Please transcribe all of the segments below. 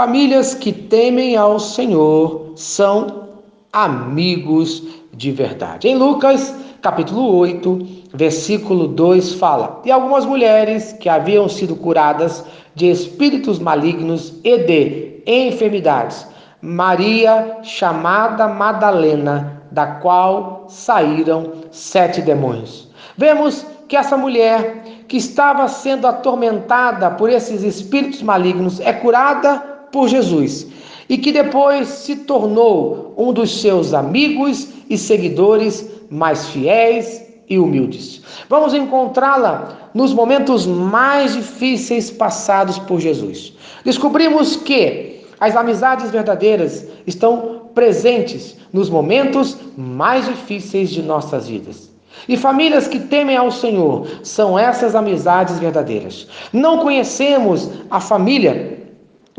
Famílias que temem ao Senhor são amigos de verdade. Em Lucas, capítulo 8, versículo 2 fala: E algumas mulheres que haviam sido curadas de espíritos malignos e de enfermidades, Maria, chamada Madalena, da qual saíram sete demônios. Vemos que essa mulher que estava sendo atormentada por esses espíritos malignos é curada por Jesus e que depois se tornou um dos seus amigos e seguidores mais fiéis e humildes. Vamos encontrá-la nos momentos mais difíceis passados por Jesus. Descobrimos que as amizades verdadeiras estão presentes nos momentos mais difíceis de nossas vidas. E famílias que temem ao Senhor são essas amizades verdadeiras. Não conhecemos a família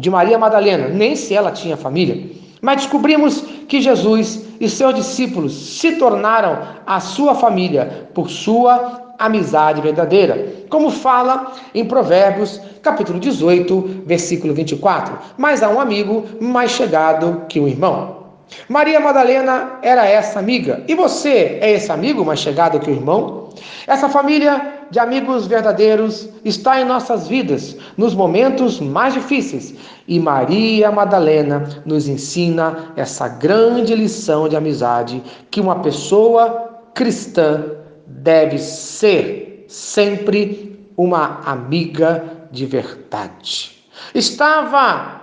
de Maria Madalena, nem se ela tinha família. Mas descobrimos que Jesus e seus discípulos se tornaram a sua família por sua amizade verdadeira. Como fala em Provérbios, capítulo 18, versículo 24: Mas há um amigo mais chegado que um irmão. Maria Madalena era essa amiga. E você é esse amigo mais chegado que o irmão? Essa família de amigos verdadeiros está em nossas vidas nos momentos mais difíceis. E Maria Madalena nos ensina essa grande lição de amizade que uma pessoa cristã deve ser sempre uma amiga de verdade. Estava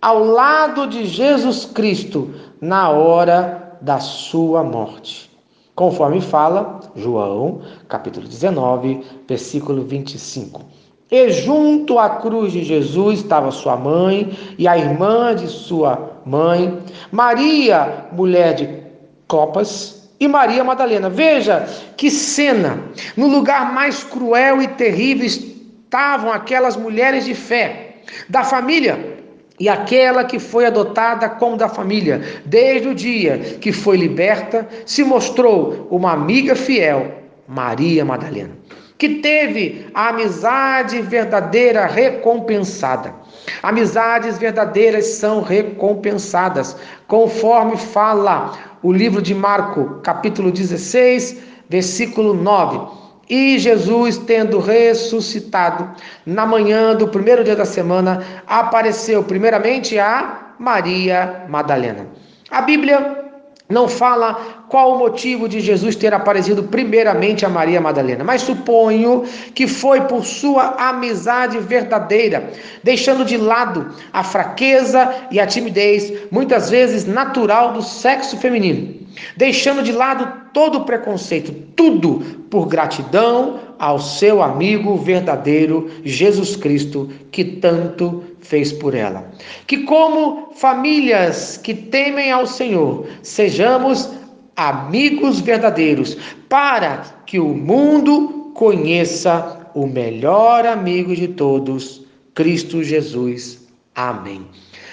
ao lado de Jesus Cristo na hora da sua morte. Conforme fala João, capítulo 19, versículo 25. E junto à cruz de Jesus estava sua mãe e a irmã de sua mãe, Maria, mulher de Copas, e Maria Madalena. Veja que cena! No lugar mais cruel e terrível estavam aquelas mulheres de fé da família e aquela que foi adotada como da família, desde o dia que foi liberta, se mostrou uma amiga fiel, Maria Madalena, que teve a amizade verdadeira recompensada. Amizades verdadeiras são recompensadas, conforme fala o livro de Marco, capítulo 16, versículo 9. E Jesus, tendo ressuscitado na manhã do primeiro dia da semana, apareceu primeiramente a Maria Madalena. A Bíblia não fala qual o motivo de Jesus ter aparecido primeiramente a Maria Madalena, mas suponho que foi por sua amizade verdadeira, deixando de lado a fraqueza e a timidez, muitas vezes natural do sexo feminino, deixando de lado todo preconceito, tudo por gratidão ao seu amigo verdadeiro Jesus Cristo, que tanto fez por ela. Que, como famílias que temem ao Senhor, sejamos amigos verdadeiros, para que o mundo conheça o melhor amigo de todos, Cristo Jesus. Amém.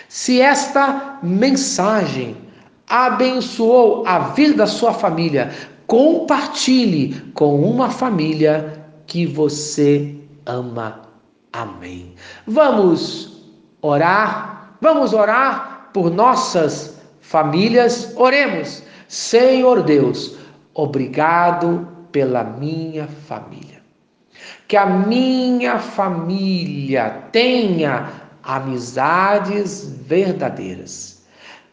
Se esta mensagem abençoou a vida da sua família, compartilhe com uma família que você ama. Amém. Vamos orar, vamos orar por nossas famílias. Oremos, Senhor Deus, obrigado pela minha família. Que a minha família tenha amizades verdadeiras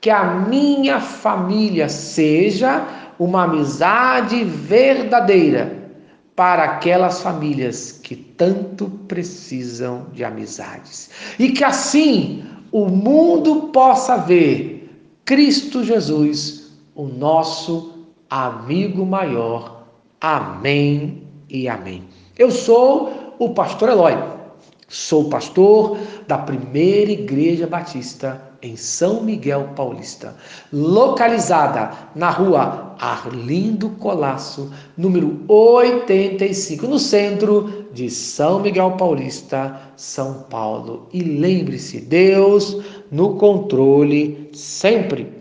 que a minha família seja uma amizade verdadeira para aquelas famílias que tanto precisam de amizades. E que assim o mundo possa ver Cristo Jesus, o nosso amigo maior. Amém e amém. Eu sou o pastor Eloy. Sou pastor da primeira igreja batista em São Miguel Paulista, localizada na rua Arlindo Colasso, número 85, no centro de São Miguel Paulista, São Paulo. E lembre-se, Deus no controle sempre.